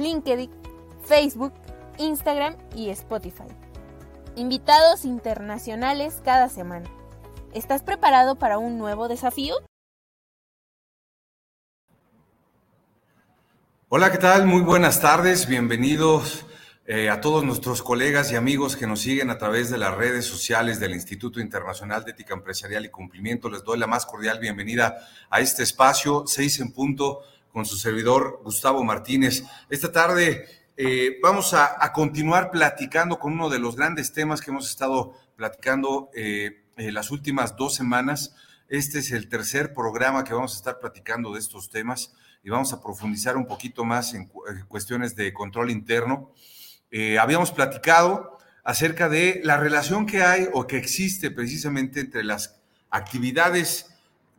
LinkedIn, Facebook, Instagram y Spotify. Invitados internacionales cada semana. ¿Estás preparado para un nuevo desafío? Hola, ¿qué tal? Muy buenas tardes. Bienvenidos eh, a todos nuestros colegas y amigos que nos siguen a través de las redes sociales del Instituto Internacional de Ética Empresarial y Cumplimiento. Les doy la más cordial bienvenida a este espacio, seis en punto, con su servidor Gustavo Martínez. Esta tarde eh, vamos a, continuar platicando con uno de los grandes temas que hemos estado platicando eh, las últimas dos semanas. Este es el tercer programa que vamos a estar platicando de estos temas y vamos a profundizar un poquito más en, cuestiones de control interno. Eh, habíamos platicado acerca de la relación que hay o que existe precisamente entre las actividades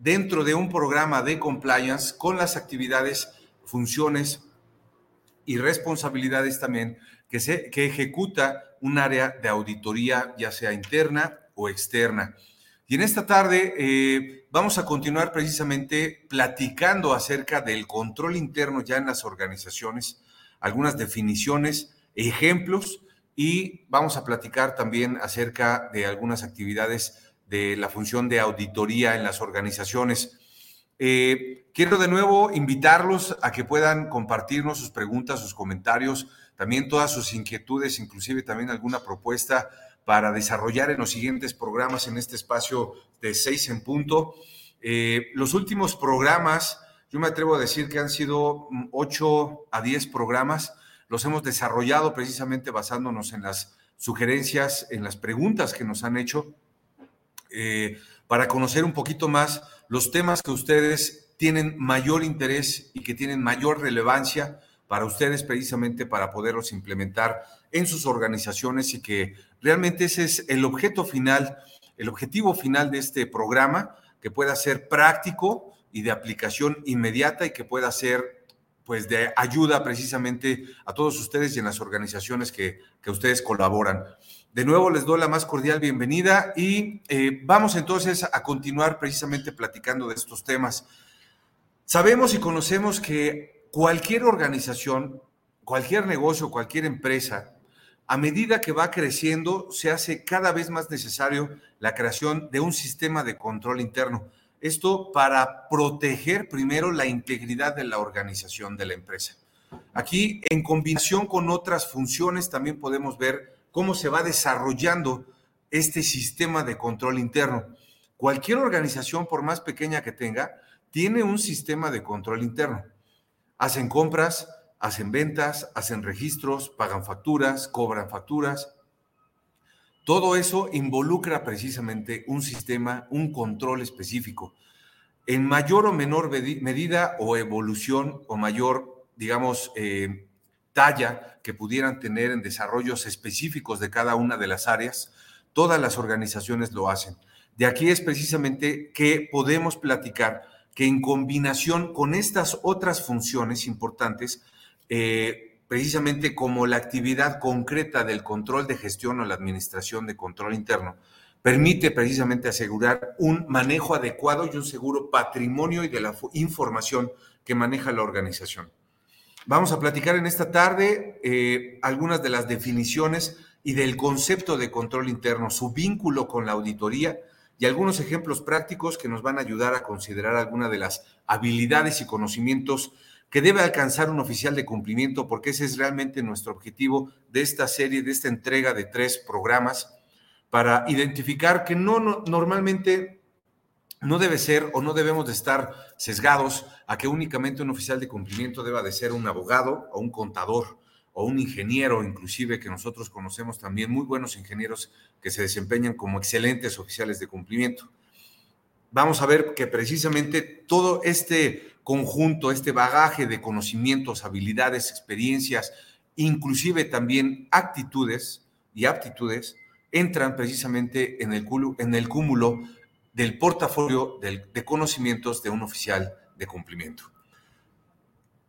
dentro de un programa de compliance con las actividades, funciones y responsabilidades también que, se, que ejecuta un área de auditoría, ya sea interna o externa. Y en esta tarde eh, vamos a continuar precisamente platicando acerca del control interno ya en las organizaciones, algunas definiciones, ejemplos y vamos a platicar también acerca de algunas actividades de la función de auditoría en las organizaciones. Eh, quiero de nuevo invitarlos a que puedan compartirnos sus preguntas, sus comentarios, también todas sus inquietudes, inclusive también alguna propuesta para desarrollar en los siguientes programas en este espacio de seis en punto. Eh, los últimos programas, yo me atrevo a decir que han sido ocho a diez programas, los hemos desarrollado precisamente basándonos en las sugerencias, en las preguntas que nos han hecho eh, para conocer un poquito más los temas que ustedes tienen mayor interés y que tienen mayor relevancia para ustedes precisamente para poderlos implementar en sus organizaciones y que realmente ese es el objeto final, el objetivo final de este programa, que pueda ser práctico y de aplicación inmediata y que pueda ser pues de ayuda precisamente a todos ustedes y en las organizaciones que, que ustedes colaboran. De nuevo les doy la más cordial bienvenida y eh, vamos entonces a continuar precisamente platicando de estos temas. Sabemos y conocemos que cualquier organización, cualquier negocio, cualquier empresa, a medida que va creciendo, se hace cada vez más necesario la creación de un sistema de control interno. Esto para proteger primero la integridad de la organización de la empresa. Aquí, en combinación con otras funciones, también podemos ver cómo se va desarrollando este sistema de control interno. Cualquier organización, por más pequeña que tenga, tiene un sistema de control interno. Hacen compras, hacen ventas, hacen registros, pagan facturas, cobran facturas. Todo eso involucra precisamente un sistema, un control específico. En mayor o menor medida o evolución o mayor, digamos, eh, talla que pudieran tener en desarrollos específicos de cada una de las áreas, todas las organizaciones lo hacen. De aquí es precisamente que podemos platicar que en combinación con estas otras funciones importantes, eh, precisamente como la actividad concreta del control de gestión o la administración de control interno, permite precisamente asegurar un manejo adecuado y un seguro patrimonio y de la información que maneja la organización. Vamos a platicar en esta tarde eh, algunas de las definiciones y del concepto de control interno, su vínculo con la auditoría y algunos ejemplos prácticos que nos van a ayudar a considerar algunas de las habilidades y conocimientos que debe alcanzar un oficial de cumplimiento, porque ese es realmente nuestro objetivo de esta serie, de esta entrega de tres programas, para identificar que no, no normalmente no debe ser o no debemos de estar sesgados a que únicamente un oficial de cumplimiento deba de ser un abogado o un contador o un ingeniero, inclusive que nosotros conocemos también muy buenos ingenieros que se desempeñan como excelentes oficiales de cumplimiento. Vamos a ver que precisamente todo este conjunto, este bagaje de conocimientos, habilidades, experiencias, inclusive también actitudes y aptitudes, entran precisamente en el, cúmulo del portafolio de conocimientos de un oficial de cumplimiento.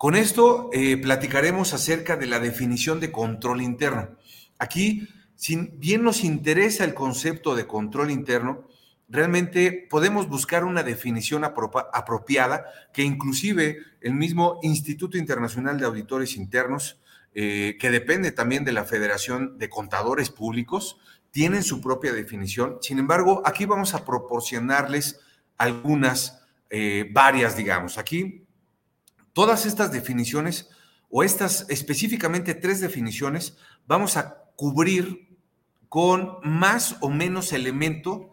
Con esto eh, platicaremos acerca de la definición de control interno. Aquí, si bien nos interesa el concepto de control interno, realmente podemos buscar una definición apropiada que inclusive el mismo Instituto Internacional de Auditores Internos, eh, que depende también de la Federación de Contadores Públicos, tienen su propia definición. Sin embargo, aquí vamos a proporcionarles algunas, eh, varias, digamos. Aquí, todas estas definiciones, o estas específicamente tres definiciones, vamos a cubrir con más o menos elemento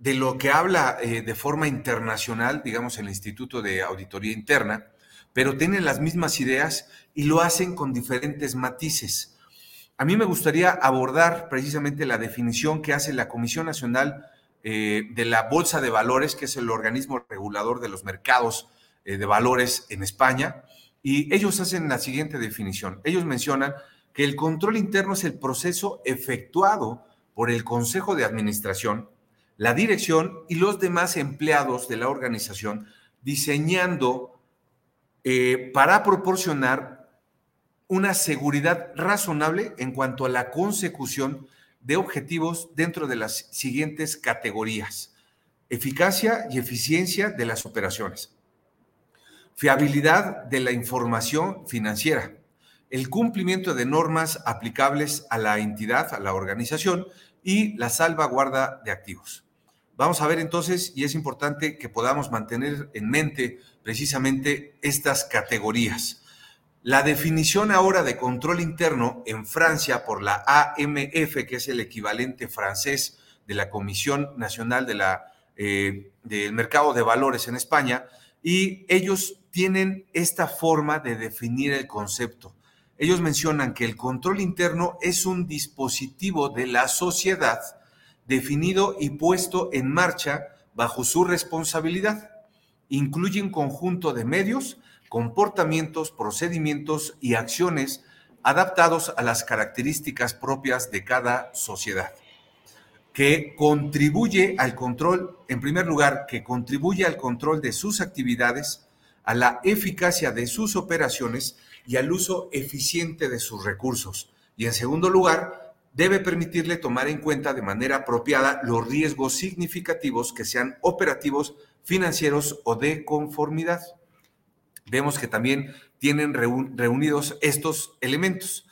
de lo que habla eh, de forma internacional, digamos, el Instituto de Auditoría Interna, pero tienen las mismas ideas y lo hacen con diferentes matices. A mí me gustaría abordar precisamente la definición que hace la Comisión Nacional eh, de la Bolsa de Valores, que es el organismo regulador de los mercados eh, de valores en España, y ellos hacen la siguiente definición. Ellos mencionan que el control interno es el proceso efectuado por el Consejo de Administración la dirección y los demás empleados de la organización diseñando eh, para proporcionar una seguridad razonable en cuanto a la consecución de objetivos dentro de las siguientes categorías. Eficacia y eficiencia de las operaciones. Fiabilidad de la información financiera. El cumplimiento de normas aplicables a la entidad, a la organización y la salvaguarda de activos. Vamos a ver entonces, y es importante que podamos mantener en mente precisamente estas categorías. La definición ahora de control interno en Francia por la AMF, que es el equivalente francés de la Comisión Nacional de la, eh, del Mercado de Valores en España, y ellos tienen esta forma de definir el concepto. Ellos mencionan que el control interno es un dispositivo de la sociedad definido y puesto en marcha bajo su responsabilidad. Incluye un conjunto de medios, comportamientos, procedimientos y acciones adaptados a las características propias de cada sociedad, que contribuye al control, en primer lugar, que contribuye al control de sus actividades, a la eficacia de sus operaciones y al uso eficiente de sus recursos. Y en segundo lugar, debe permitirle tomar en cuenta de manera apropiada los riesgos significativos que sean operativos, financieros o de conformidad. Vemos que también tienen reunidos estos elementos.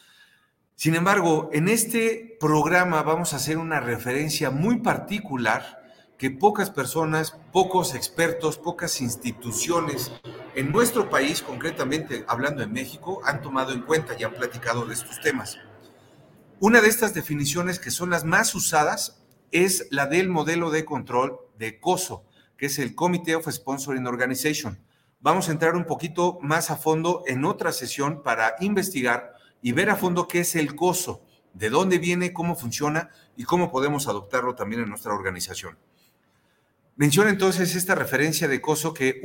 Sin embargo, en este programa vamos a hacer una referencia muy particular que pocas personas, pocos expertos, pocas instituciones en nuestro país, concretamente hablando de México, han tomado en cuenta y han platicado de estos temas. Una de estas definiciones que son las más usadas es la del modelo de control de COSO, que es el Committee of Sponsoring Organization. Vamos a entrar un poquito más a fondo en otra sesión para investigar y ver a fondo qué es el COSO, de dónde viene, cómo funciona y cómo podemos adoptarlo también en nuestra organización. Menciona entonces esta referencia de COSO que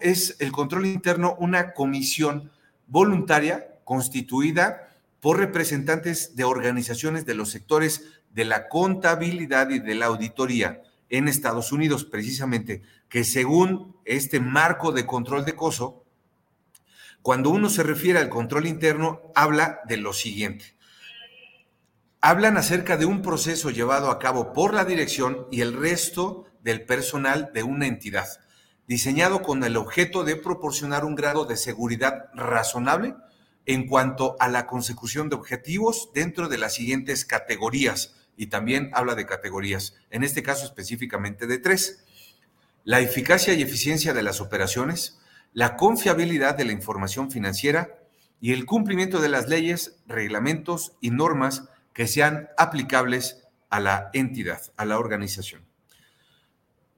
es el control interno una comisión voluntaria constituida por representantes de organizaciones de los sectores de la contabilidad y de la auditoría en Estados Unidos, precisamente, que según este marco de control de coso, cuando uno se refiere al control interno, habla de lo siguiente. Hablan acerca de un proceso llevado a cabo por la dirección y el resto del personal de una entidad, diseñado con el objeto de proporcionar un grado de seguridad razonable en cuanto a la consecución de objetivos dentro de las siguientes categorías, y también habla de categorías, en este caso específicamente de tres. La eficacia y eficiencia de las operaciones, la confiabilidad de la información financiera y el cumplimiento de las leyes, reglamentos y normas que sean aplicables a la entidad, a la organización.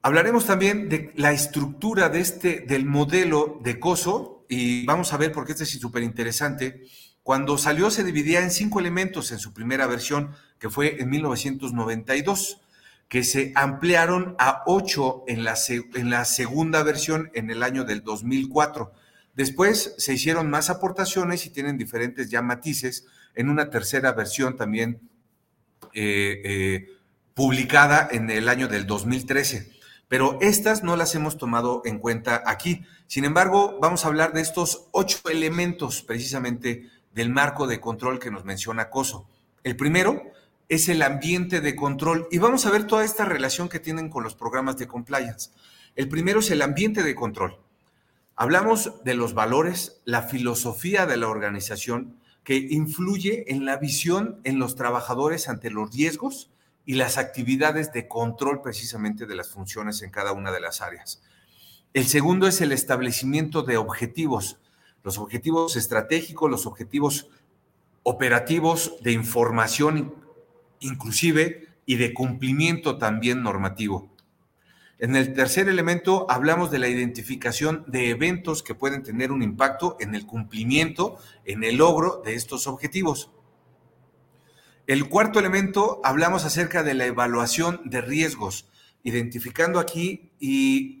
Hablaremos también de la estructura de este, del modelo de COSO, y vamos a ver por qué este es súper interesante. Cuando salió se dividía en cinco elementos en su primera versión, que fue en 1992. que se ampliaron a ocho en la, en la segunda versión en el año del 2004. Después se hicieron más aportaciones y tienen diferentes ya matices en una tercera versión también eh, eh, publicada en el año del 2013. Pero estas no las hemos tomado en cuenta aquí. Sin embargo, vamos a hablar de estos ocho elementos precisamente del marco de control que nos menciona COSO. El primero es el ambiente de control. Y vamos a ver toda esta relación que tienen con los programas de compliance. El primero es el ambiente de control. Hablamos de los valores, la filosofía de la organización que influye en la visión en los trabajadores ante los riesgos y las actividades de control precisamente de las funciones en cada una de las áreas. El segundo es el establecimiento de objetivos, los objetivos estratégicos, los objetivos operativos de información inclusive y de cumplimiento también normativo. En el tercer elemento hablamos de la identificación de eventos que pueden tener un impacto en el cumplimiento, en el logro de estos objetivos. El cuarto elemento hablamos acerca de la evaluación de riesgos, identificando aquí y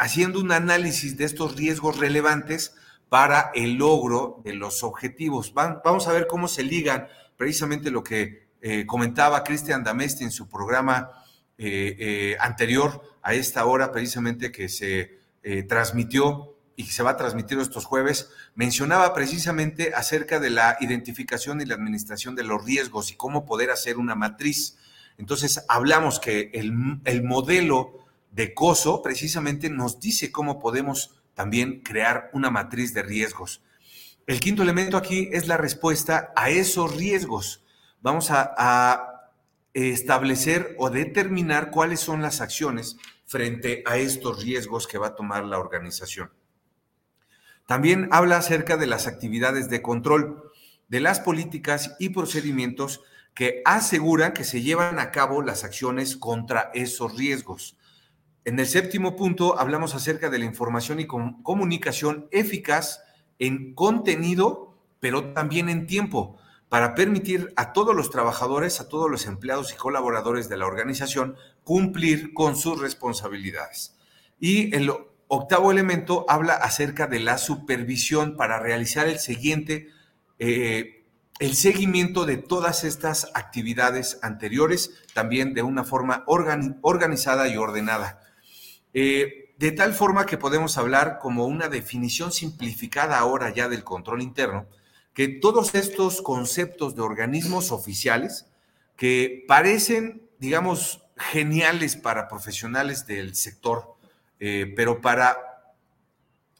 haciendo un análisis de estos riesgos relevantes para el logro de los objetivos. Vamos a ver cómo se ligan precisamente lo que eh, comentaba Cristian Damesti en su programa eh, eh, anterior a esta hora, precisamente que se transmitió y que se va a transmitir estos jueves, mencionaba precisamente acerca de la identificación y la administración de los riesgos y cómo poder hacer una matriz. Entonces, hablamos que el, el modelo de COSO precisamente nos dice cómo podemos también crear una matriz de riesgos. El quinto elemento aquí es la respuesta a esos riesgos vamos a, establecer o determinar cuáles son las acciones frente a estos riesgos que va a tomar la organización. También habla acerca de las actividades de control, de las políticas y procedimientos que aseguran que se llevan a cabo las acciones contra esos riesgos. En el séptimo punto hablamos acerca de la información y comunicación eficaz en contenido, pero también en tiempo, para permitir a todos los trabajadores, a todos los empleados y colaboradores de la organización cumplir con sus responsabilidades. Y el octavo elemento habla acerca de la supervisión para realizar el siguiente, eh, el seguimiento de todas estas actividades anteriores, también de una forma organizada y ordenada. Eh, de tal forma que podemos hablar como una definición simplificada ahora ya del control interno, que todos estos conceptos de organismos oficiales que parecen, digamos, geniales para profesionales del sector, eh, pero para,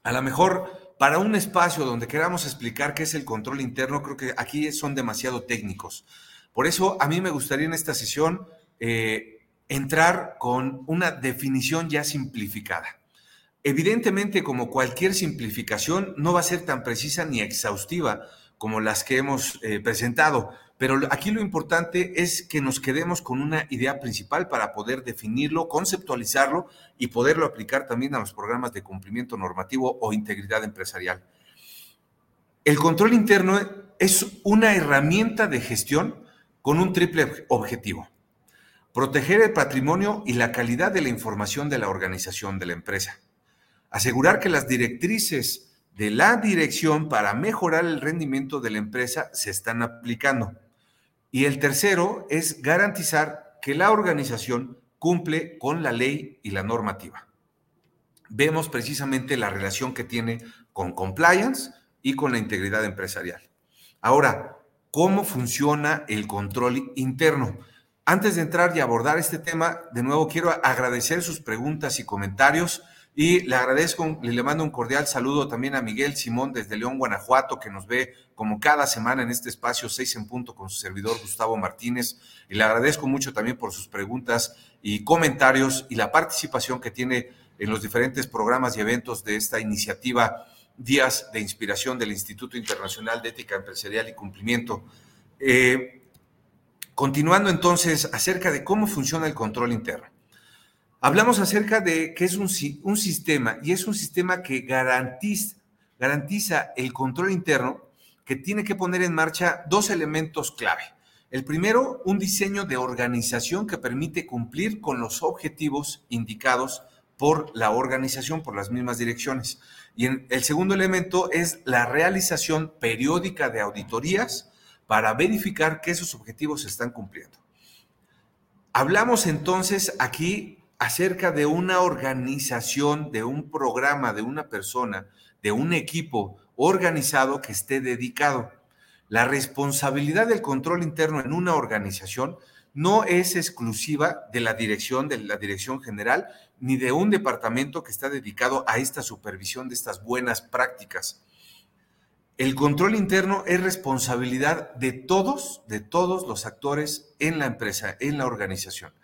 a lo mejor, para un espacio donde queramos explicar qué es el control interno, creo que aquí son demasiado técnicos. Por eso a mí me gustaría en esta sesión eh, entrar con una definición ya simplificada. Evidentemente, como cualquier simplificación, no va a ser tan precisa ni exhaustiva como las que hemos eh, presentado, pero aquí lo importante es que nos quedemos con una idea principal para poder definirlo, conceptualizarlo y poderlo aplicar también a los programas de cumplimiento normativo o integridad empresarial. El control interno es una herramienta de gestión con un triple objetivo. Proteger el patrimonio y la calidad de la información de la organización de la empresa asegurar que las directrices de la dirección para mejorar el rendimiento de la empresa se están aplicando. Y el tercero es garantizar que la organización cumple con la ley y la normativa. Vemos precisamente la relación que tiene con compliance y con la integridad empresarial. Ahora, ¿cómo funciona el control interno? Antes de entrar y abordar este tema, de nuevo quiero agradecer sus preguntas y comentarios. Y le agradezco le mando un cordial saludo también a Miguel Simón desde León, Guanajuato, que nos ve como cada semana en este espacio 6 en punto con su servidor Gustavo Martínez. Y le agradezco mucho también por sus preguntas y comentarios y la participación que tiene en los diferentes programas y eventos de esta iniciativa Días de Inspiración del Instituto Internacional de Ética Empresarial y Cumplimiento. Eh, continuando entonces acerca de cómo funciona el control interno. Hablamos acerca de que es un, sistema y es un sistema que garantiza el control interno que tiene que poner en marcha dos elementos clave. El primero, un diseño de organización que permite cumplir con los objetivos indicados por la organización, por las mismas direcciones. Y el segundo elemento es la realización periódica de auditorías para verificar que esos objetivos se están cumpliendo. Hablamos entonces aquí acerca de una organización, de un programa, de una persona, de un equipo organizado que esté dedicado. La responsabilidad del control interno en una organización no es exclusiva de la dirección, de la dirección general, ni de un departamento que está dedicado a esta supervisión de estas buenas prácticas. El control interno es responsabilidad de todos, de todos los actores en la empresa, en la organización.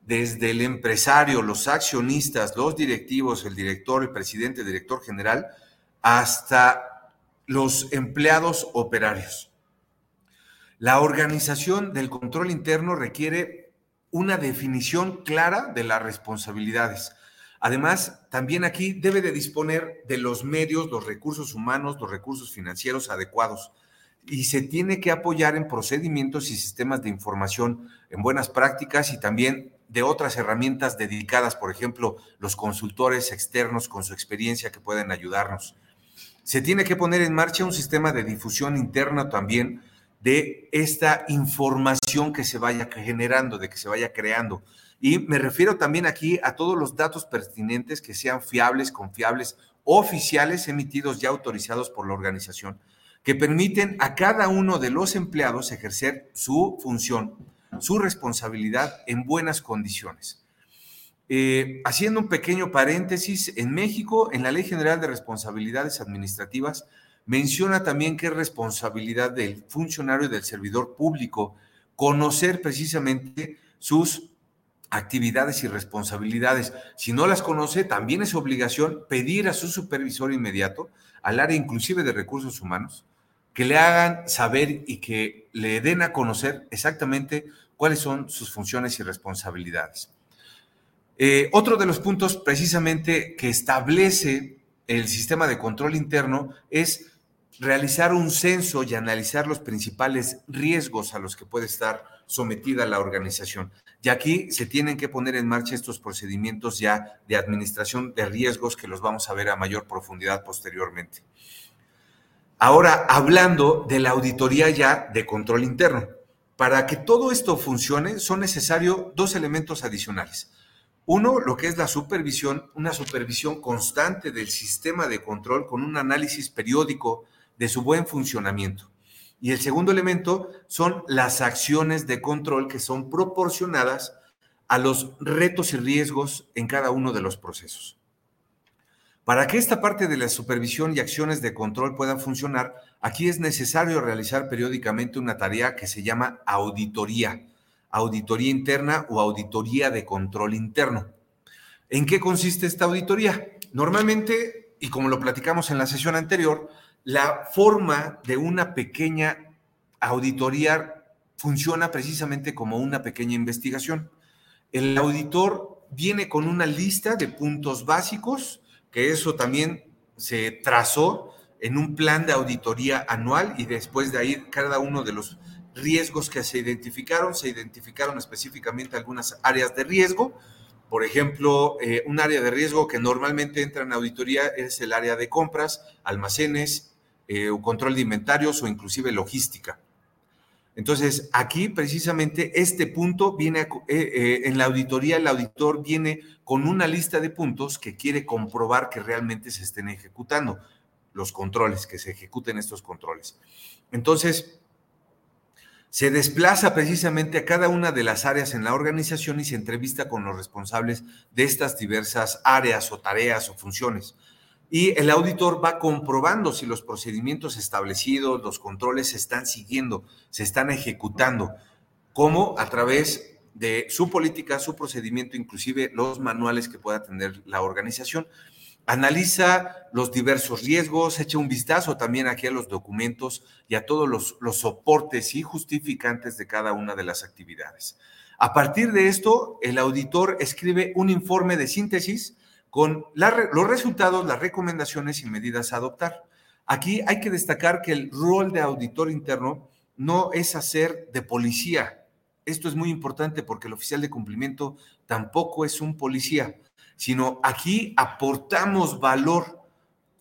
Desde el empresario, los accionistas, los directivos, el director, el presidente, el director general, hasta los empleados operarios. La organización del control interno requiere una definición clara de las responsabilidades. Además, también aquí debe de disponer de los medios, los recursos humanos, los recursos financieros adecuados y se tiene que apoyar en procedimientos y sistemas de información en buenas prácticas y también de otras herramientas dedicadas, por ejemplo, los consultores externos con su experiencia que pueden ayudarnos. Se tiene que poner en marcha un sistema de difusión interna también de esta información que se vaya generando, de que se vaya creando. Y me refiero también aquí a todos los datos pertinentes que sean fiables, confiables, oficiales, emitidos y autorizados por la organización, que permiten a cada uno de los empleados ejercer su función, su responsabilidad en buenas condiciones. Eh, haciendo un pequeño paréntesis, en México, en la Ley General de Responsabilidades Administrativas, menciona también que es responsabilidad del funcionario y del servidor público conocer precisamente sus actividades y responsabilidades. Si no las conoce, también es obligación pedir a su supervisor inmediato, al área inclusive de recursos humanos, que le hagan saber y que le den a conocer exactamente cuáles son sus funciones y responsabilidades. Eh, otro de los puntos precisamente que establece el sistema de control interno es realizar un censo y analizar los principales riesgos a los que puede estar sometida la organización. Y aquí se tienen que poner en marcha estos procedimientos ya de administración de riesgos que los vamos a ver a mayor profundidad posteriormente. Ahora, hablando de la auditoría ya de control interno. Para que todo esto funcione, son necesarios dos elementos adicionales. Uno, lo que es la supervisión, una supervisión constante del sistema de control con un análisis periódico de su buen funcionamiento. Y el segundo elemento son las acciones de control que son proporcionadas a los retos y riesgos en cada uno de los procesos. Para que esta parte de la supervisión y acciones de control puedan funcionar, aquí es necesario realizar periódicamente una tarea que se llama auditoría auditoría interna o auditoría de control interno. ¿En qué consiste esta auditoría? Normalmente, y como lo platicamos en la sesión anterior, la forma de una pequeña auditoría funciona precisamente como una pequeña investigación. El auditor viene con una lista de puntos básicos, que eso también se trazó en un plan de auditoría anual y después de ahí cada uno de los riesgos que se identificaron, se identificaron específicamente algunas áreas de riesgo. Por ejemplo, eh, un área de riesgo que normalmente entra en auditoría es el área de compras, almacenes, eh, o control de inventarios o inclusive logística. Entonces, aquí precisamente este punto viene eh, en la auditoría, el auditor viene con una lista de puntos que quiere comprobar que realmente se estén ejecutando los controles, que se ejecuten estos controles. Entonces, se desplaza precisamente a cada una de las áreas en la organización y se entrevista con los responsables de estas diversas áreas o tareas o funciones. Y el auditor va comprobando si los procedimientos establecidos, los controles se están siguiendo, se están ejecutando, como a través de su política, su procedimiento, inclusive los manuales que pueda tener la organización analiza los diversos riesgos, echa un vistazo también aquí a los documentos y a todos los, soportes y justificantes de cada una de las actividades. A partir de esto, el auditor escribe un informe de síntesis con los resultados, las recomendaciones y medidas a adoptar. Aquí hay que destacar que el rol de auditor interno no es hacer de policía. Esto es muy importante porque el oficial de cumplimiento tampoco es un policía, sino aquí aportamos valor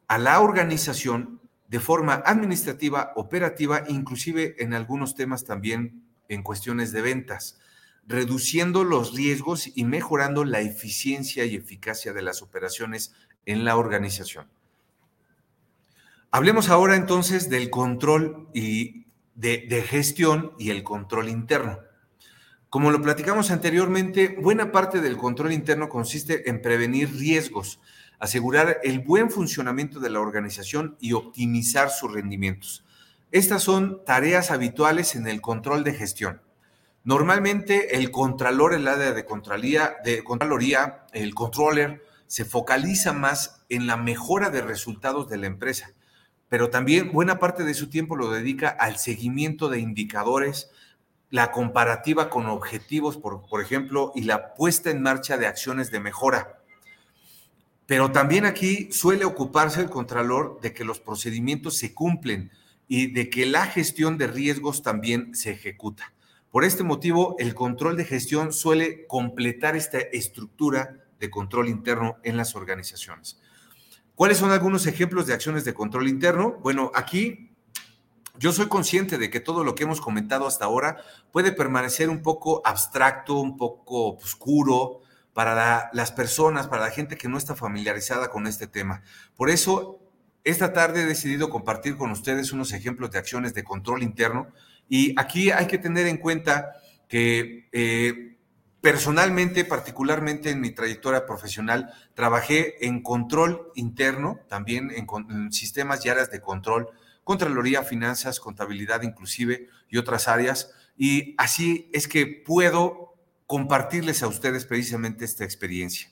a la organización de forma administrativa, operativa, inclusive en algunos temas también en cuestiones de ventas, reduciendo los riesgos y mejorando la eficiencia y eficacia de las operaciones en la organización. Hablemos ahora entonces del control y de, gestión y el control interno. Como lo platicamos anteriormente, buena parte del control interno consiste en prevenir riesgos, asegurar el buen funcionamiento de la organización y optimizar sus rendimientos. Estas son tareas habituales en el control de gestión. Normalmente el contralor, el área de contralía, de contraloría, el controller, se focaliza más en la mejora de resultados de la empresa, pero también buena parte de su tiempo lo dedica al seguimiento de indicadores, la comparativa con objetivos, por, por ejemplo, y la puesta en marcha de acciones de mejora. Pero también aquí suele ocuparse el contralor de que los procedimientos se cumplen y de que la gestión de riesgos también se ejecuta. Por este motivo, el control de gestión suele completar esta estructura de control interno en las organizaciones. ¿Cuáles son algunos ejemplos de acciones de control interno? Bueno, aquí yo soy consciente de que todo lo que hemos comentado hasta ahora puede permanecer un poco abstracto, un poco oscuro para las personas, para la gente que no está familiarizada con este tema. Por eso, esta tarde he decidido compartir con ustedes unos ejemplos de acciones de control interno y aquí hay que tener en cuenta que eh, personalmente, particularmente en mi trayectoria profesional, trabajé en control interno, también en, sistemas y áreas de control, Contraloría, Finanzas, Contabilidad inclusive y otras áreas. Y así es que puedo compartirles a ustedes precisamente esta experiencia.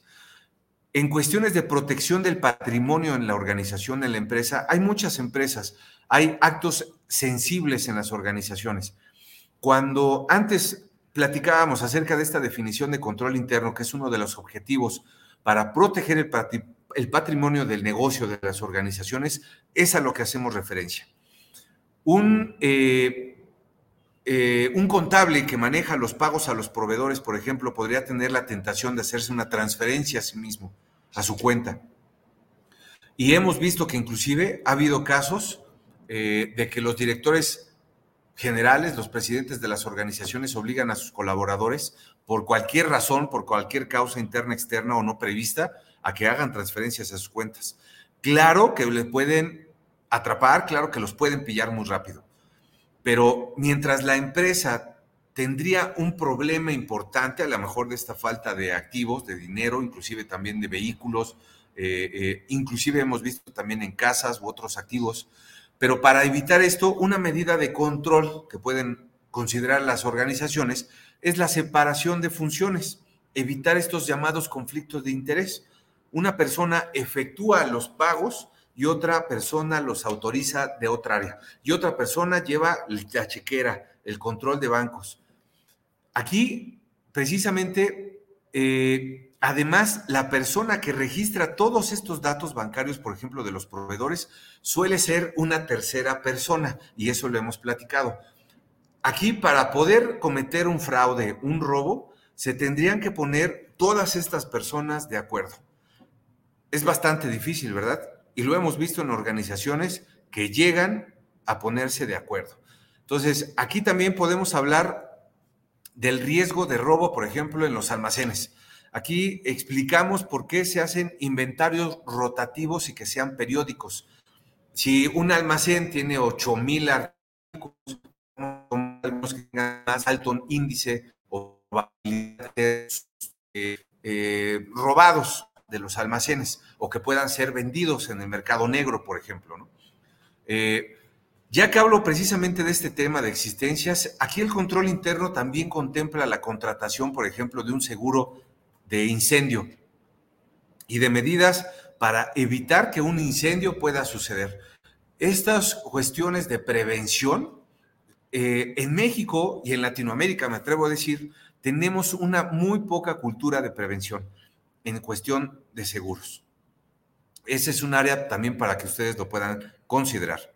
En cuestiones de protección del patrimonio en la organización, en la empresa, hay muchas empresas, hay actos sensibles en las organizaciones. Cuando antes platicábamos acerca de esta definición de control interno, que es uno de los objetivos para proteger el, patrimonio del negocio de las organizaciones, es a lo que hacemos referencia. Un, eh, eh, un contable que maneja los pagos a los proveedores, por ejemplo, podría tener la tentación de hacerse una transferencia a sí mismo, a su cuenta. Y hemos visto que inclusive ha habido casos eh, de que los directores generales, los presidentes de las organizaciones obligan a sus colaboradores, por cualquier razón, por cualquier causa interna, externa o no prevista, a que hagan transferencias a sus cuentas. Claro que les pueden atrapar, claro que los pueden pillar muy rápido, pero mientras la empresa tendría un problema importante, a lo mejor de esta falta de activos, de dinero, inclusive también de vehículos, eh, eh, inclusive hemos visto también en casas u otros activos, pero para evitar esto, una medida de control que pueden considerar las organizaciones es la separación de funciones, evitar estos llamados conflictos de interés. Una persona efectúa los pagos y otra persona los autoriza de otra área. Y otra persona lleva la chequera, el control de bancos. Aquí, precisamente, eh, Además, la persona que registra todos estos datos bancarios, por ejemplo, de los proveedores, suele ser una tercera persona y eso lo hemos platicado. Aquí, para poder cometer un fraude, un robo, se tendrían que poner todas estas personas de acuerdo. Es bastante difícil, ¿verdad? Y lo hemos visto en organizaciones que llegan a ponerse de acuerdo. Entonces, aquí también podemos hablar del riesgo de robo, por ejemplo, en los almacenes. Aquí explicamos por qué se hacen inventarios rotativos y que sean periódicos. Si un almacén tiene 8000 artículos, más alto índice o eh, eh, robados de los almacenes o que puedan ser vendidos en el mercado negro, por ejemplo. Eh, ya que hablo precisamente de este tema de existencias, aquí el control interno también contempla la contratación, por ejemplo, de un seguro de incendio y de medidas para evitar que un incendio pueda suceder. Estas cuestiones de prevención, eh, en México y en Latinoamérica, me atrevo a decir, tenemos una muy poca cultura de prevención en cuestión de seguros. Ese es un área también para que ustedes lo puedan considerar.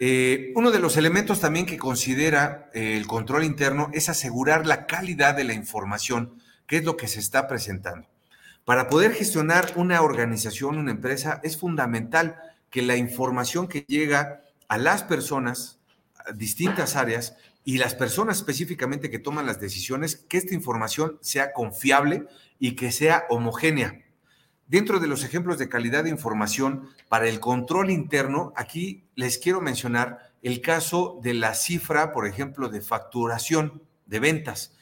Eh, uno de los elementos también que considera eh, el control interno es asegurar la calidad de la información, que es lo que se está presentando. Para poder gestionar una organización, una empresa, es fundamental que la información que llega a las personas, a distintas áreas, y las personas específicamente que toman las decisiones, que esta información sea confiable y que sea homogénea. Dentro de los ejemplos de calidad de información para el control interno, aquí les quiero mencionar el caso de la cifra, por ejemplo, de facturación de ventas.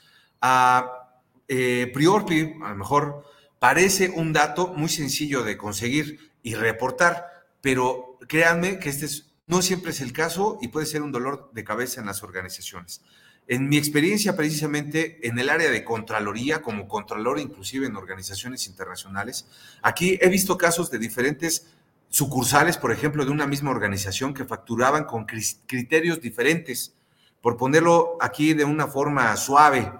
A eh, priori, a lo mejor parece un dato muy sencillo de conseguir y reportar, pero créanme que este no siempre es el caso y puede ser un dolor de cabeza en las organizaciones. En mi experiencia precisamente en el área de Contraloría, como Contralor inclusive en organizaciones internacionales, aquí he visto casos de diferentes sucursales, por ejemplo, de una misma organización que facturaban con criterios diferentes. Por ponerlo aquí de una forma suave,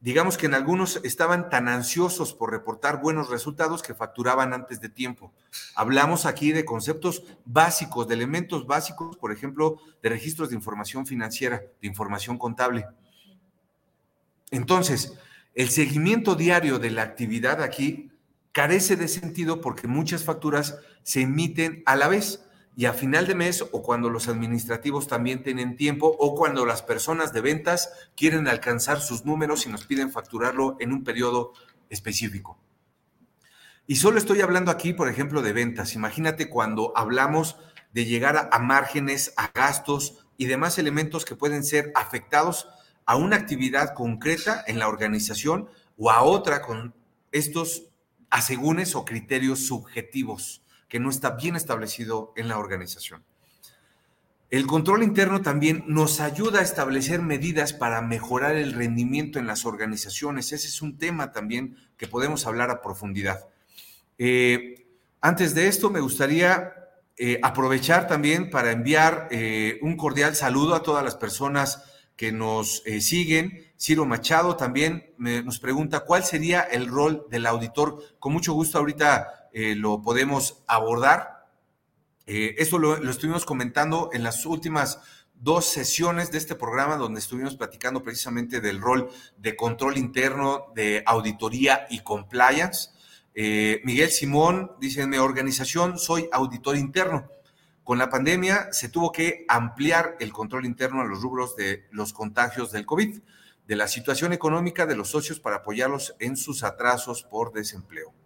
digamos que en algunos estaban tan ansiosos por reportar buenos resultados que facturaban antes de tiempo. Hablamos aquí de conceptos básicos, de elementos básicos, por ejemplo, de registros de información financiera, de información contable. Entonces, el seguimiento diario de la actividad aquí carece de sentido porque muchas facturas se emiten a la vez y a final de mes o cuando los administrativos también tienen tiempo o cuando las personas de ventas quieren alcanzar sus números y nos piden facturarlo en un periodo específico. Y solo estoy hablando aquí, por ejemplo, de ventas. Imagínate cuando hablamos de llegar a, márgenes, a gastos y demás elementos que pueden ser afectados a una actividad concreta en la organización o a otra con estos asegúnes o criterios subjetivos que no está bien establecido en la organización. El control interno también nos ayuda a establecer medidas para mejorar el rendimiento en las organizaciones. Ese es un tema también que podemos hablar a profundidad. Eh, antes de esto, me gustaría eh, aprovechar también para enviar eh, un cordial saludo a todas las personas que nos siguen. Ciro Machado también nos pregunta cuál sería el rol del auditor. Con mucho gusto ahorita eh, lo podemos abordar. Eh, esto lo, estuvimos comentando en las últimas dos sesiones de este programa donde estuvimos platicando precisamente del rol de control interno, de auditoría y compliance. Eh, Miguel Simón dice, en mi organización soy auditor interno. Con la pandemia se tuvo que ampliar el control interno a los rubros de los contagios del COVID, de la situación económica de los socios para apoyarlos en sus atrasos por desempleo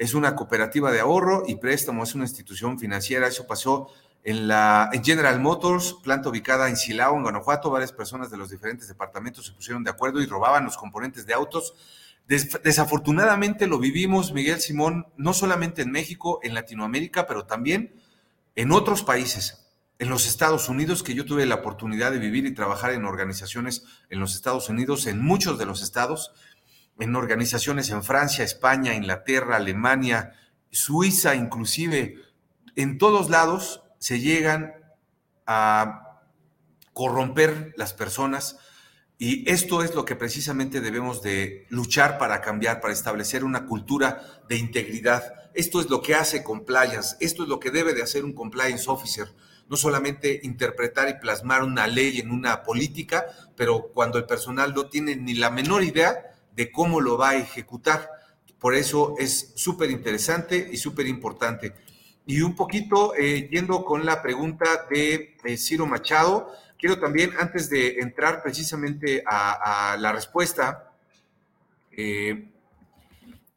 es una cooperativa de ahorro y préstamo, es una institución financiera. Eso pasó en la en General Motors, planta ubicada en Silao, en Guanajuato. Varias personas de los diferentes departamentos se pusieron de acuerdo y robaban los componentes de autos. desafortunadamente lo vivimos, Miguel Simón, no solamente en México, en Latinoamérica, pero también en otros países. En los Estados Unidos, que yo tuve la oportunidad de vivir y trabajar en organizaciones en los Estados Unidos, en muchos de los estados, en organizaciones en Francia, España, Inglaterra, Alemania, Suiza inclusive, en todos lados se llegan a corromper las personas y esto es lo que precisamente debemos de luchar para cambiar, para establecer una cultura de integridad. Esto es lo que hace compliance, esto es lo que debe de hacer un compliance officer, no solamente interpretar y plasmar una ley en una política, pero cuando el personal no tiene ni la menor idea, de cómo lo va a ejecutar. Por eso es súper interesante y súper importante. Y un poquito eh, yendo con la pregunta de eh, Ciro Machado, quiero también, antes de entrar precisamente a, la respuesta, eh,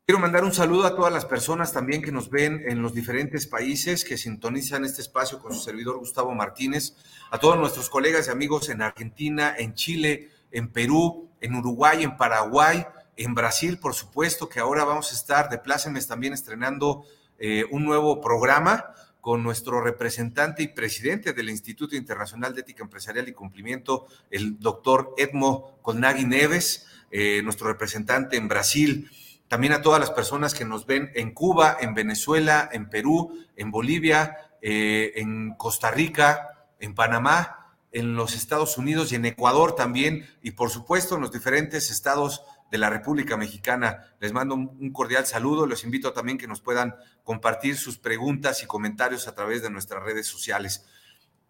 quiero mandar un saludo a todas las personas también que nos ven en los diferentes países, que sintonizan este espacio con su servidor Gustavo Martínez, a todos nuestros colegas y amigos en Argentina, en Chile, en Perú, en Uruguay, en Paraguay, en Brasil, por supuesto, que ahora vamos a estar de Plácemes también estrenando eh, un nuevo programa con nuestro representante y presidente del Instituto Internacional de Ética Empresarial y Cumplimiento, el doctor Edmo Colnagui Neves, eh, nuestro representante en Brasil. También a todas las personas que nos ven en Cuba, en Venezuela, en Perú, en Bolivia, eh, en Costa Rica, en Panamá, en los Estados Unidos y en Ecuador también, y por supuesto en los diferentes estados de la República Mexicana. Les mando un cordial saludo, los invito también que nos puedan compartir sus preguntas y comentarios a través de nuestras redes sociales.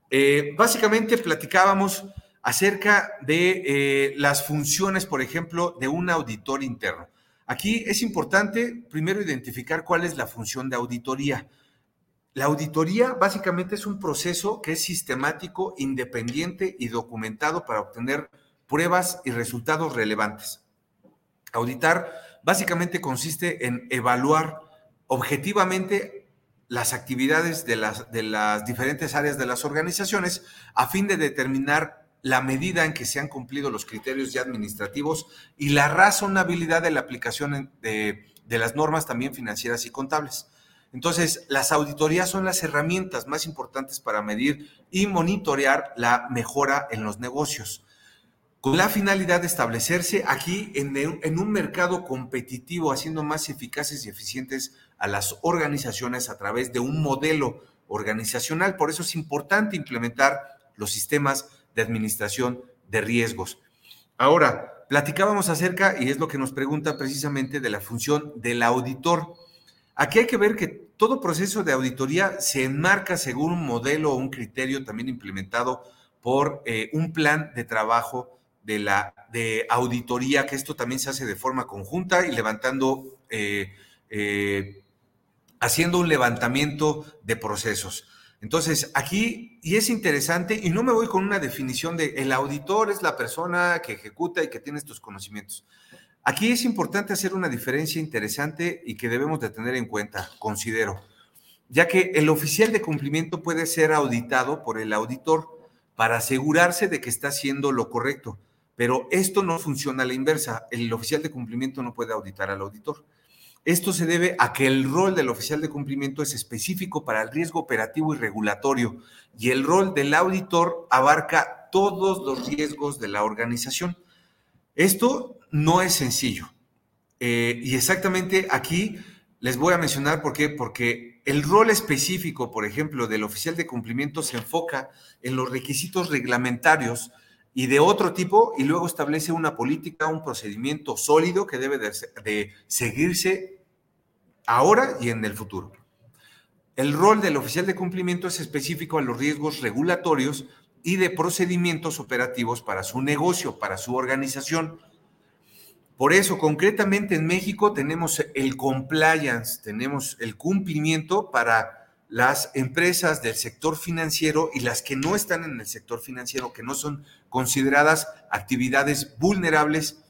Eh, básicamente platicábamos acerca de eh, las funciones, por ejemplo, de un auditor interno. Aquí es importante primero identificar cuál es la función de auditoría. La auditoría básicamente es un proceso que es sistemático, independiente y documentado para obtener pruebas y resultados relevantes. Auditar básicamente consiste en evaluar objetivamente las actividades de las, diferentes áreas de las organizaciones a fin de determinar la medida en que se han cumplido los criterios ya administrativos y la razonabilidad de la aplicación de las normas también financieras y contables. Entonces, las auditorías son las herramientas más importantes para medir y monitorear la mejora en los negocios, con la finalidad de establecerse aquí en, un mercado competitivo, haciendo más eficaces y eficientes a las organizaciones a través de un modelo organizacional. Por eso es importante implementar los sistemas de administración de riesgos. Ahora, platicábamos acerca, y es lo que nos pregunta precisamente, de la función del auditor. Aquí hay que ver que todo proceso de auditoría se enmarca según un modelo o un criterio también implementado por eh, un plan de trabajo de la de auditoría, que esto también se hace de forma conjunta y levantando, eh, eh, haciendo un levantamiento de procesos. Entonces, aquí, y es interesante, y no me voy con una definición de el auditor es la persona que ejecuta y que tiene estos conocimientos. Aquí es importante hacer una diferencia interesante y que debemos de tener en cuenta, considero, ya que el oficial de cumplimiento puede ser auditado por el auditor para asegurarse de que está haciendo lo correcto, pero esto no funciona a la inversa. El oficial de cumplimiento no puede auditar al auditor. Esto se debe a que el rol del oficial de cumplimiento es específico para el riesgo operativo y regulatorio y el rol del auditor abarca todos los riesgos de la organización. Esto no es sencillo. Eh, y exactamente aquí les voy a mencionar por qué. Porque el rol específico, por ejemplo, del oficial de cumplimiento se enfoca en los requisitos reglamentarios y de otro tipo y luego establece una política, un procedimiento sólido que debe de, de seguirse ahora y en el futuro. El rol del oficial de cumplimiento es específico a los riesgos regulatorios y de procedimientos operativos para su negocio, para su organización. Por eso, concretamente en México tenemos el compliance, tenemos el cumplimiento para las empresas del sector financiero y las que no están en el sector financiero, que no son consideradas actividades vulnerables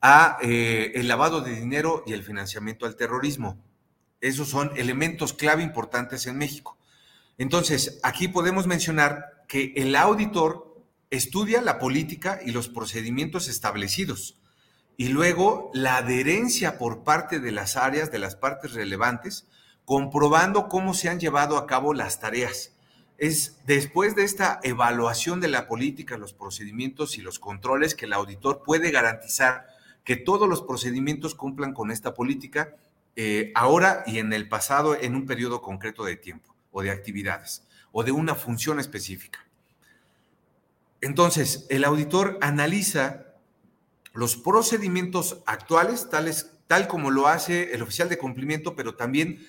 a eh, el lavado de dinero y el financiamiento al terrorismo. Esos son elementos clave importantes en México. Entonces, aquí podemos mencionar que el auditor estudia la política y los procedimientos establecidos y luego la adherencia por parte de las áreas, de las partes relevantes, comprobando cómo se han llevado a cabo las tareas. Es después de esta evaluación de la política, los procedimientos y los controles que el auditor puede garantizar que todos los procedimientos cumplan con esta política eh, ahora y en el pasado en un periodo concreto de tiempo o de actividades o de una función específica. Entonces, el auditor analiza los procedimientos actuales, tales, tal como lo hace el oficial de cumplimiento, pero también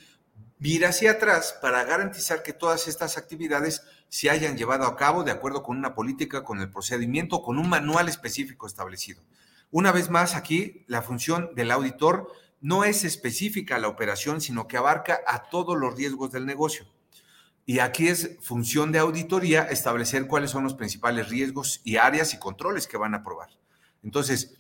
mira hacia atrás para garantizar que todas estas actividades se hayan llevado a cabo de acuerdo con una política, con el procedimiento, con un manual específico establecido. Una vez más, aquí la función del auditor no es específica a la operación, sino que abarca a todos los riesgos del negocio. Y aquí es función de auditoría establecer cuáles son los principales riesgos y áreas y controles que van a aprobar. Entonces,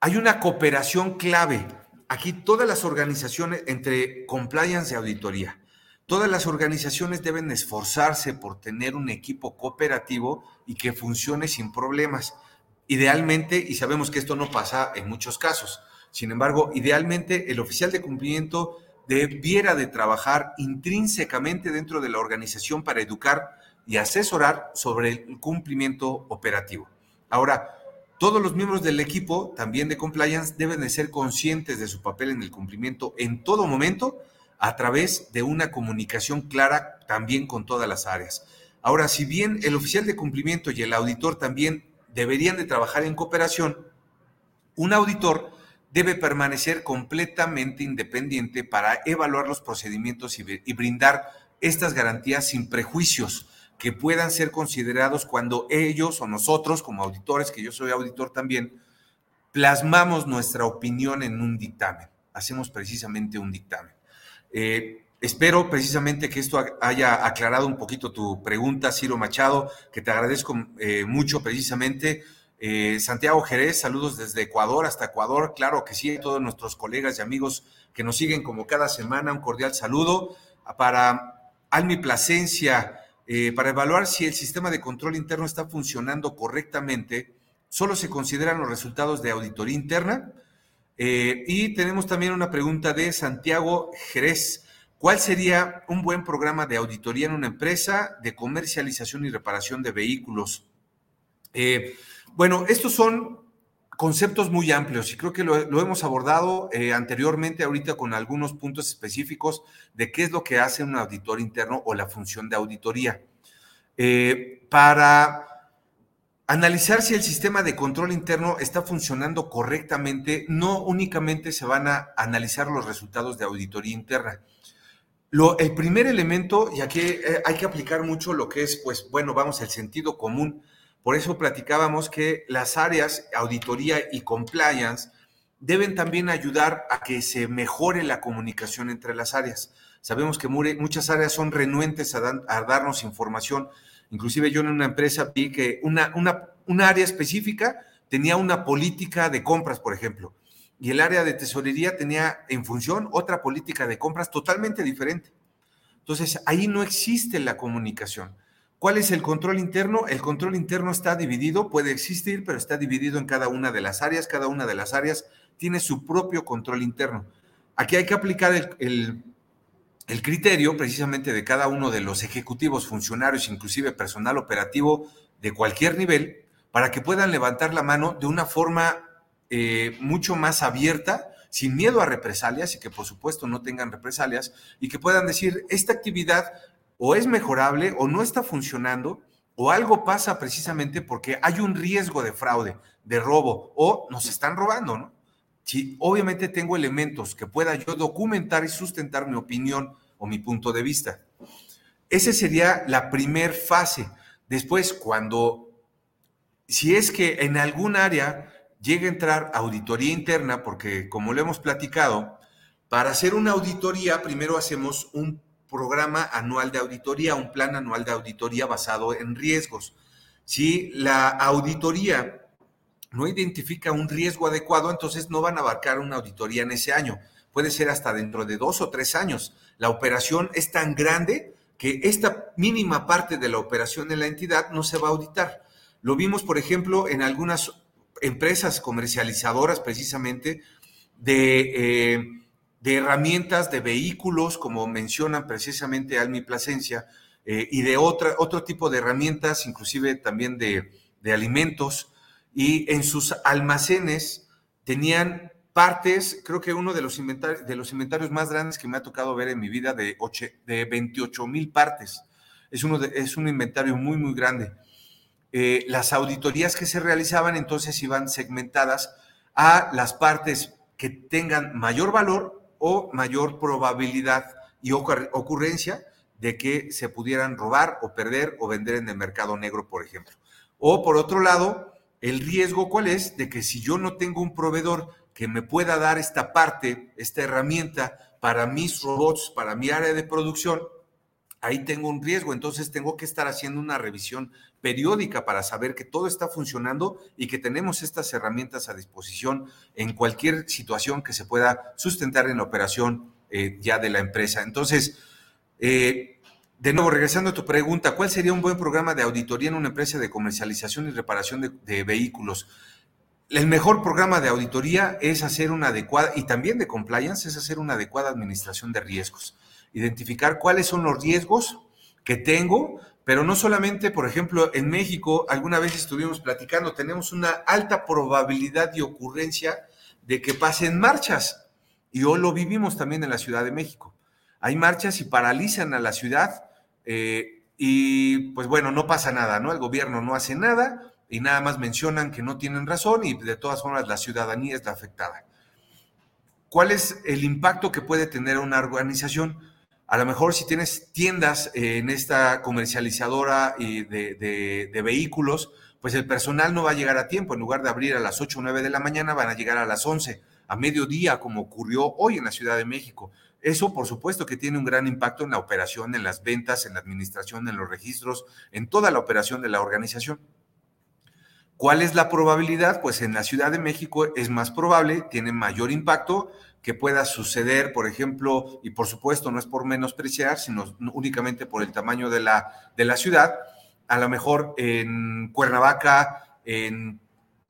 hay una cooperación clave. Aquí todas las organizaciones entre compliance y auditoría. Todas las organizaciones deben esforzarse por tener un equipo cooperativo y que funcione sin problemas. Idealmente, y sabemos que esto no pasa en muchos casos, sin embargo, idealmente el oficial de cumplimiento debiera de trabajar intrínsecamente dentro de la organización para educar y asesorar sobre el cumplimiento operativo. Ahora, todos los miembros del equipo, también de compliance, deben de ser conscientes de su papel en el cumplimiento en todo momento a través de una comunicación clara también con todas las áreas. Ahora, si bien el oficial de cumplimiento y el auditor también deberían de trabajar en cooperación, un auditor debe permanecer completamente independiente para evaluar los procedimientos y, brindar estas garantías sin prejuicios, que puedan ser considerados cuando ellos o nosotros como auditores, que yo soy auditor también, plasmamos nuestra opinión en un dictamen. Hacemos precisamente un dictamen. Eh, espero precisamente que esto haya aclarado un poquito tu pregunta, Ciro Machado, que te agradezco eh, mucho precisamente. Eh, Santiago Jerez, saludos desde Ecuador hasta Ecuador. Claro que sí, a todos nuestros colegas y amigos que nos siguen como cada semana, un cordial saludo. Para Almi Plasencia, eh, para evaluar si el sistema de control interno está funcionando correctamente, solo se consideran los resultados de auditoría interna. Eh, y tenemos también una pregunta de Santiago Jerez. ¿Cuál sería un buen programa de auditoría en una empresa de comercialización y reparación de vehículos? Eh, bueno, estos son conceptos muy amplios y creo que lo, hemos abordado eh, anteriormente, ahorita con algunos puntos específicos de qué es lo que hace un auditor interno o la función de auditoría. Eh, para analizar si el sistema de control interno está funcionando correctamente, no únicamente se van a analizar los resultados de auditoría interna. Lo, el primer elemento, y aquí eh, hay que aplicar mucho lo que es, pues bueno, vamos, el sentido común por eso platicábamos que las áreas auditoría y compliance deben también ayudar a que se mejore la comunicación entre las áreas. Sabemos que muchas áreas son renuentes a, darnos información. Inclusive yo en una empresa vi que una, una, área específica tenía una política de compras, por ejemplo, y el área de tesorería tenía en función otra política de compras totalmente diferente. Entonces, ahí no existe la comunicación. ¿Cuál es el control interno? El control interno está dividido, puede existir, pero está dividido en cada una de las áreas. Cada una de las áreas tiene su propio control interno. Aquí hay que aplicar el, criterio precisamente de cada uno de los ejecutivos, funcionarios, inclusive personal operativo de cualquier nivel, para que puedan levantar la mano de una forma eh, mucho más abierta, sin miedo a represalias y que por supuesto no tengan represalias y que puedan decir, esta actividad o es mejorable o no está funcionando o algo pasa precisamente porque hay un riesgo de fraude, de robo o nos están robando, ¿no? Si obviamente tengo elementos que pueda yo documentar y sustentar mi opinión o mi punto de vista. Esa sería la primer fase. Después, cuando, si es que en algún área llega a entrar auditoría interna, porque como lo hemos platicado, para hacer una auditoría primero hacemos un programa anual de auditoría, un plan anual de auditoría basado en riesgos. Si la auditoría no identifica un riesgo adecuado, entonces no van a abarcar una auditoría en ese año. Puede ser hasta dentro de dos o tres años. La operación es tan grande que esta mínima parte de la operación de la entidad no se va a auditar. Lo vimos, por ejemplo, en algunas empresas comercializadoras precisamente de... Eh, de herramientas, de vehículos, como mencionan precisamente Almi Plasencia, eh, y de otra, otro tipo de herramientas, inclusive también de, alimentos, y en sus almacenes tenían partes, creo que uno de los, inventarios, de los inventarios más grandes que me ha tocado ver en mi vida, de, de 28 mil partes. Es, uno es un inventario muy, muy grande. Eh, las auditorías que se realizaban entonces iban segmentadas a las partes que tengan mayor valor o mayor probabilidad y ocurrencia de que se pudieran robar o perder o vender en el mercado negro, por ejemplo. O por otro lado, el riesgo cuál es de que si yo no tengo un proveedor que me pueda dar esta parte, esta herramienta para mis robots, para mi área de producción, ahí tengo un riesgo. Entonces tengo que estar haciendo una revisión periódica para saber que todo está funcionando y que tenemos estas herramientas a disposición en cualquier situación que se pueda sustentar en la operación eh, ya de la empresa. Entonces, eh, de nuevo, regresando a tu pregunta, ¿cuál sería un buen programa de auditoría en una empresa de comercialización y reparación de vehículos? El mejor programa de auditoría es hacer una adecuada, y también de compliance, es hacer una adecuada administración de riesgos identificar cuáles son los riesgos que tengo, pero no solamente, por ejemplo, en México, alguna vez estuvimos platicando, tenemos una alta probabilidad de ocurrencia de que pasen marchas, y hoy lo vivimos también en la Ciudad de México. Hay marchas y paralizan a la ciudad, eh, y pues bueno, no pasa nada, ¿no? El gobierno no hace nada y nada más mencionan que no tienen razón y de todas formas la ciudadanía es la afectada. ¿Cuál es el impacto que puede tener una organización? A lo mejor si tienes tiendas en esta comercializadora de, de, vehículos, pues el personal no va a llegar a tiempo. En lugar de abrir a las 8 o 9 de la mañana, van a llegar a las 11, a mediodía, como ocurrió hoy en la Ciudad de México. Eso, por supuesto, que tiene un gran impacto en la operación, en las ventas, en la administración, en los registros, en toda la operación de la organización. ¿Cuál es la probabilidad? Pues en la Ciudad de México es más probable, tiene mayor impacto que pueda suceder, por ejemplo, y por supuesto no es por menospreciar, sino únicamente por el tamaño de la, de la ciudad, a lo mejor en Cuernavaca, en,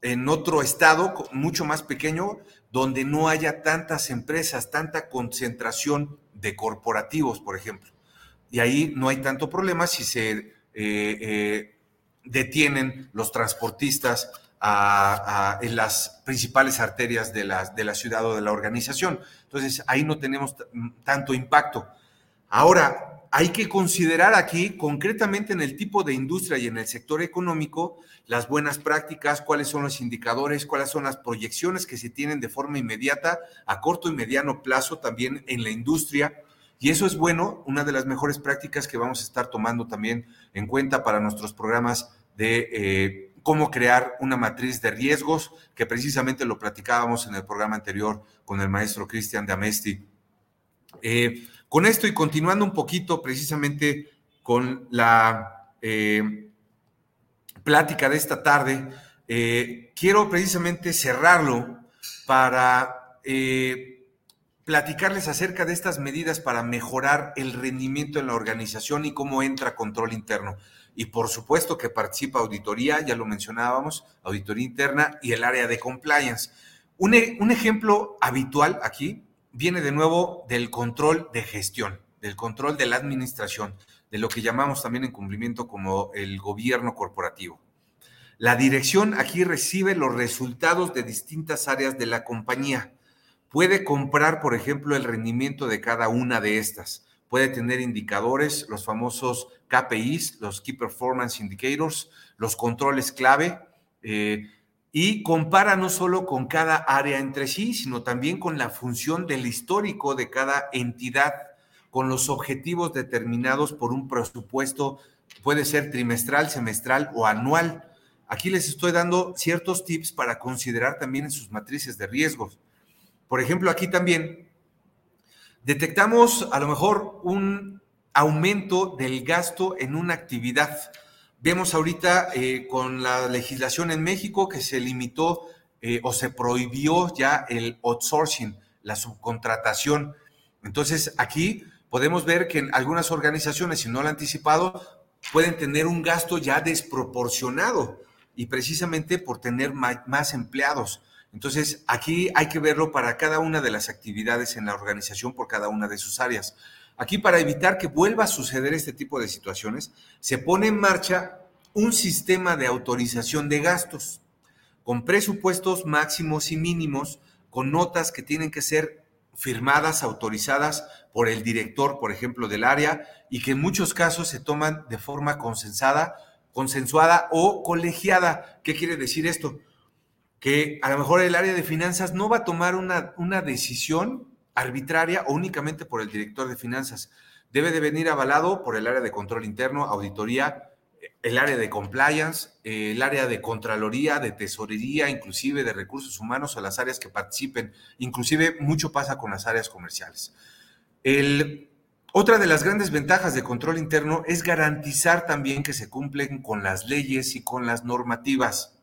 en otro estado mucho más pequeño, donde no haya tantas empresas, tanta concentración de corporativos, por ejemplo. Y ahí no hay tanto problema si se eh, eh, detienen los transportistas en las principales arterias de la, de la ciudad o de la organización. Entonces, ahí no tenemos tanto impacto. Ahora, hay que considerar aquí, concretamente en el tipo de industria y en el sector económico, las buenas prácticas, cuáles son los indicadores, cuáles son las proyecciones que se tienen de forma inmediata, a corto y mediano plazo también en la industria. Y eso es bueno, una de las mejores prácticas que vamos a estar tomando también en cuenta para nuestros programas de eh, cómo crear una matriz de riesgos, que precisamente lo platicábamos en el programa anterior con el maestro Cristian de Amesti. Eh, con esto y continuando un poquito precisamente con la eh, plática de esta tarde, eh, quiero precisamente cerrarlo para platicarles acerca de estas medidas para mejorar el rendimiento en la organización y cómo entra control interno y por supuesto que participa auditoría, ya lo mencionábamos, auditoría interna y el área de compliance. Un, e, un, ejemplo habitual aquí viene de nuevo del control de gestión, del control de la administración, de lo que llamamos también en cumplimiento como el gobierno corporativo. La dirección aquí recibe los resultados de distintas áreas de la compañía. Puede comprar, por ejemplo, el rendimiento de cada una de estas puede tener indicadores, los famosos KPIs, los Key Performance Indicators, los controles clave, eh, y compara no solo con cada área entre sí, sino también con la función del histórico de cada entidad, con los objetivos determinados por un presupuesto, puede ser trimestral, semestral o anual. Aquí les estoy dando ciertos tips para considerar también en sus matrices de riesgos. Por ejemplo, aquí también detectamos a lo mejor un aumento del gasto en una actividad. Vemos ahorita eh, con la legislación en México que se limitó eh, o se prohibió ya el outsourcing, la subcontratación. Entonces aquí podemos ver que en algunas organizaciones, si no lo han anticipado, pueden tener un gasto ya desproporcionado y precisamente por tener más empleados. Entonces, aquí hay que verlo para cada una de las actividades en la organización por cada una de sus áreas. Aquí, para evitar que vuelva a suceder este tipo de situaciones, se pone en marcha un sistema de autorización de gastos con presupuestos máximos y mínimos, con notas que tienen que ser firmadas, autorizadas por el director, por ejemplo, del área, y que en muchos casos se toman de forma consensada, consensuada o colegiada. ¿Qué quiere decir esto? Que a lo mejor el área de finanzas no va a tomar una, una decisión arbitraria o únicamente por el director de finanzas. Debe de venir avalado por el área de control interno, auditoría, el área de compliance, el área de contraloría, de tesorería, inclusive de recursos humanos o las áreas que participen. Inclusive mucho pasa con las áreas comerciales. El, otra de las grandes ventajas de control interno es garantizar también que se cumplen con las leyes y con las normativas.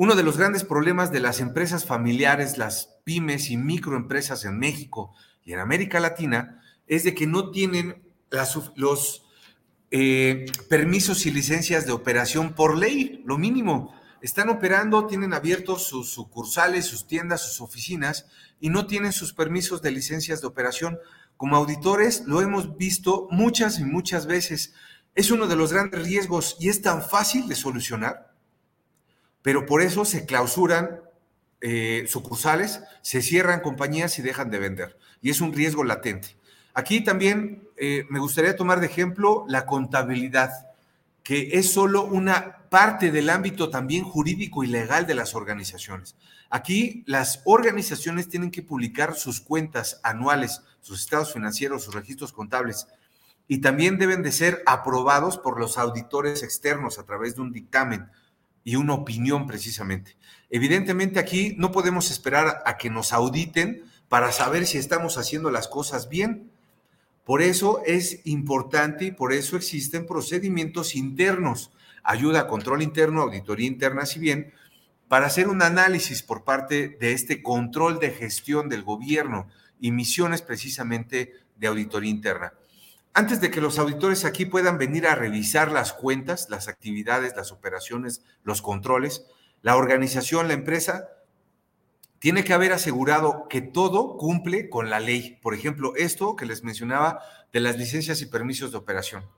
Uno de los grandes problemas de las empresas familiares, las pymes y microempresas en México y en América Latina es de que no tienen los eh, permisos y licencias de operación por ley, lo mínimo. Están operando, tienen abiertos sus sucursales, sus tiendas, sus oficinas y no tienen sus permisos de licencias de operación. Como auditores lo hemos visto muchas y muchas veces. Es uno de los grandes riesgos y es tan fácil de solucionar pero por eso se clausuran eh, sucursales, se cierran compañías y dejan de vender. Y es un riesgo latente. Aquí también eh, me gustaría tomar de ejemplo la contabilidad, que es solo una parte del ámbito también jurídico y legal de las organizaciones. Aquí las organizaciones tienen que publicar sus cuentas anuales, sus estados financieros, sus registros contables y también deben de ser aprobados por los auditores externos a través de un dictamen y una opinión precisamente. Evidentemente aquí no podemos esperar a que nos auditen para saber si estamos haciendo las cosas bien. Por eso es importante y por eso existen procedimientos internos, ayuda control interno, auditoría interna, si bien, para hacer un análisis por parte de este control de gestión del gobierno y misiones precisamente de auditoría interna. Antes de que los auditores aquí puedan venir a revisar las cuentas, las actividades, las operaciones, los controles, la organización, la empresa, tiene que haber asegurado que todo cumple con la ley. Por ejemplo, esto que les mencionaba de las licencias y permisos de operación.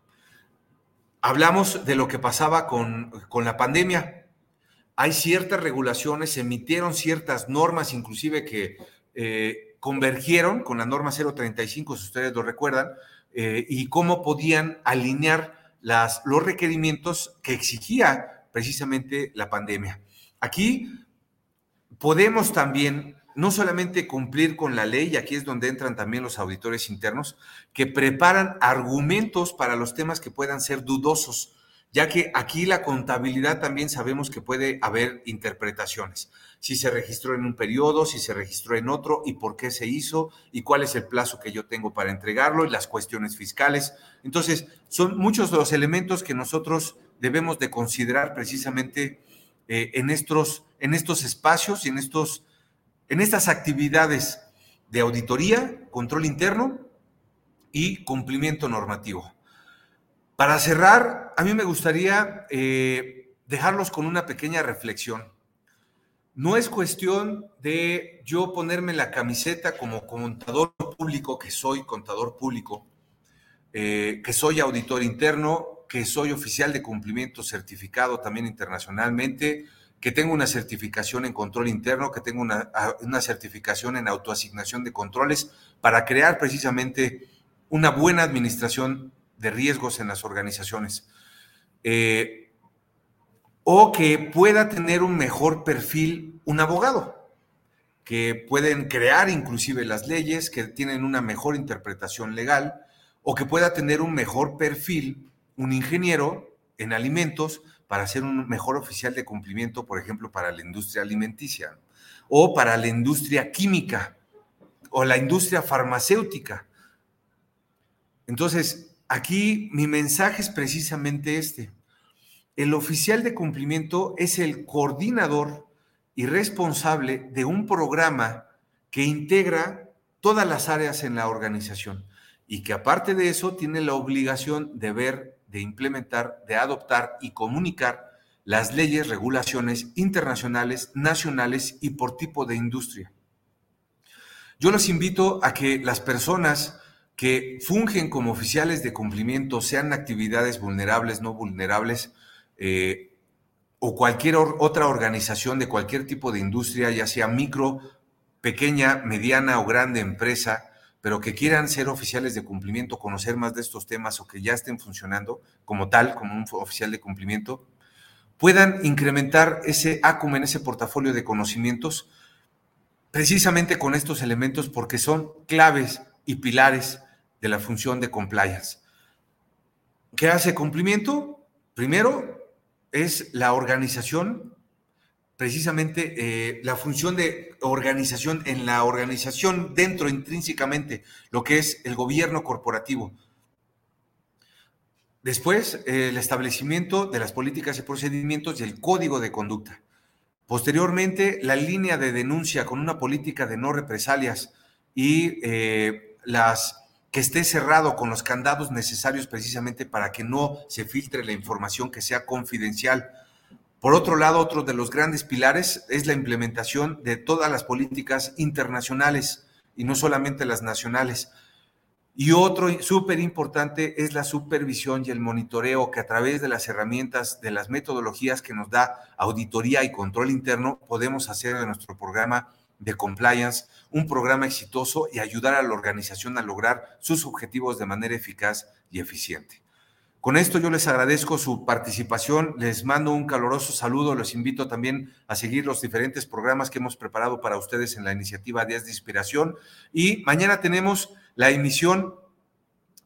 Hablamos de lo que pasaba con, con la pandemia. Hay ciertas regulaciones, se emitieron ciertas normas, inclusive que eh, convergieron con la norma 035, si ustedes lo recuerdan, eh, y cómo podían alinear los requerimientos que exigía precisamente la pandemia. Aquí podemos también no solamente cumplir con la ley, y aquí es donde entran también los auditores internos, que preparan argumentos para los temas que puedan ser dudosos, ya que aquí la contabilidad también sabemos que puede haber interpretaciones. Si se registró en un periodo, si se registró en otro y por qué se hizo y cuál es el plazo que yo tengo para entregarlo y las cuestiones fiscales. Entonces, son muchos los elementos que nosotros debemos de considerar precisamente eh, en, estos, en estos espacios y en, estos, en estas actividades de auditoría, control interno y cumplimiento normativo. Para cerrar, a mí me gustaría eh, dejarlos con una pequeña reflexión. No es cuestión de yo ponerme la camiseta como contador público, que soy contador público, eh, que soy auditor interno, que soy oficial de cumplimiento certificado también internacionalmente, que tengo una certificación en control interno, que tengo una, una certificación en autoasignación de controles para crear precisamente una buena administración de riesgos en las organizaciones. Eh, o que pueda tener un mejor perfil un abogado, que pueden crear inclusive las leyes, que tienen una mejor interpretación legal, o que pueda tener un mejor perfil un ingeniero en alimentos para ser un mejor oficial de cumplimiento, por ejemplo, para la industria alimenticia, o para la industria química, o la industria farmacéutica. Entonces, aquí mi mensaje es precisamente este. El oficial de cumplimiento es el coordinador y responsable de un programa que integra todas las áreas en la organización y que aparte de eso tiene la obligación de ver de implementar, de adoptar y comunicar las leyes, regulaciones internacionales, nacionales y por tipo de industria. Yo los invito a que las personas que fungen como oficiales de cumplimiento, sean actividades vulnerables, no vulnerables, eh, o cualquier otra organización de cualquier tipo de industria, ya sea micro, pequeña, mediana o grande empresa, pero que quieran ser oficiales de cumplimiento, conocer más de estos temas o que ya estén funcionando como tal, como un oficial de cumplimiento, puedan incrementar ese acumen, ese portafolio de conocimientos, precisamente con estos elementos porque son claves y pilares de la función de compliance. ¿Qué hace cumplimiento? Primero, es la organización precisamente eh, la función de organización en la organización dentro intrínsecamente, lo que es el gobierno corporativo. Después, el establecimiento de las políticas y procedimientos y el código de conducta. Posteriormente, la línea de denuncia con una política de no represalias y eh, las que esté cerrado con los candados necesarios precisamente para que no se filtre la información que sea confidencial por otro lado, otro de los grandes pilares es la implementación de todas las políticas internacionales y no solamente las nacionales. Y otro súper importante es la supervisión y el monitoreo que a través de las herramientas, de las metodologías que nos da auditoría y control interno, podemos hacer de nuestro programa de compliance un programa exitoso y ayudar a la organización a lograr sus objetivos de manera eficaz y eficiente. Con esto yo les agradezco su participación, les mando un caloroso saludo, los invito también a seguir los diferentes programas que hemos preparado para ustedes en la iniciativa Días de Inspiración y mañana tenemos la emisión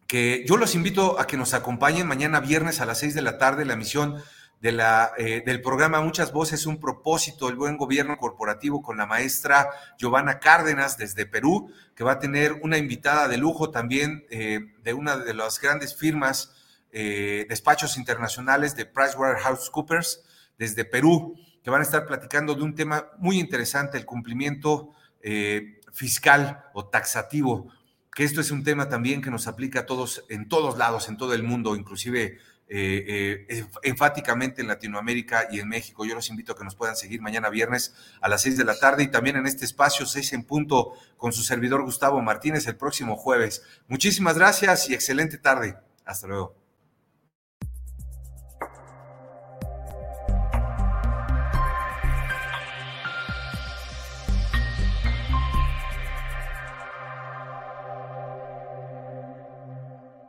que yo los invito a que nos acompañen mañana viernes a las seis de la tarde, la emisión eh, del programa Muchas Voces, un propósito, el buen gobierno corporativo con la maestra Giovanna Cárdenas desde Perú, que va a tener una invitada de lujo también eh, de una de las grandes firmas eh, despachos internacionales de PricewaterhouseCoopers desde Perú, que van a estar platicando de un tema muy interesante, el cumplimiento fiscal o taxativo, que esto es un tema también que nos aplica a todos, en todos lados, en todo el mundo, inclusive eh, enfáticamente en Latinoamérica y en México. Yo los invito a que nos puedan seguir mañana viernes a las seis de la tarde y también en este espacio seis en punto con su servidor Gustavo Martínez el próximo jueves. Muchísimas gracias y excelente tarde. Hasta luego.